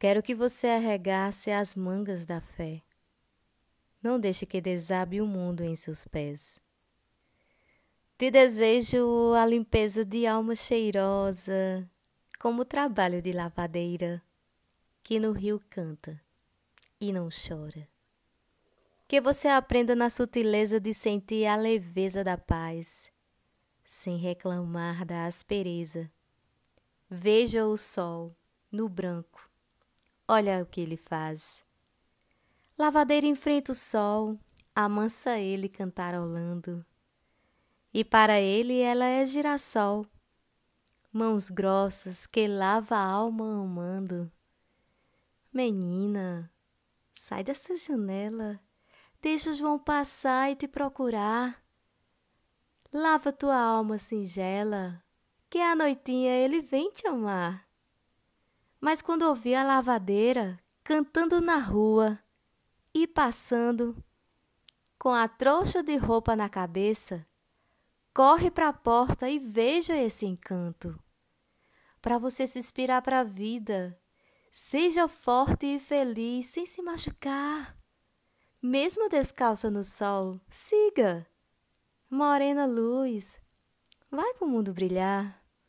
Quero que você arregace as mangas da fé. Não deixe que desabe o mundo em seus pés. Te desejo a limpeza de alma cheirosa, como o trabalho de lavadeira, que no rio canta e não chora. Que você aprenda na sutileza de sentir a leveza da paz, sem reclamar da aspereza. Veja o sol no branco olha o que ele faz. Lavadeira enfrenta o sol, amansa ele cantarolando. E para ele ela é girassol, mãos grossas que lava a alma amando. Menina, sai dessa janela, deixa o João passar e te procurar. Lava tua alma singela, que à noitinha ele vem te amar. Mas quando ouvi a lavadeira cantando na rua e passando com a trouxa de roupa na cabeça, corre para a porta e veja esse encanto. Para você se inspirar para a vida, seja forte e feliz sem se machucar. Mesmo descalça no sol, siga. Morena luz, vai pro mundo brilhar.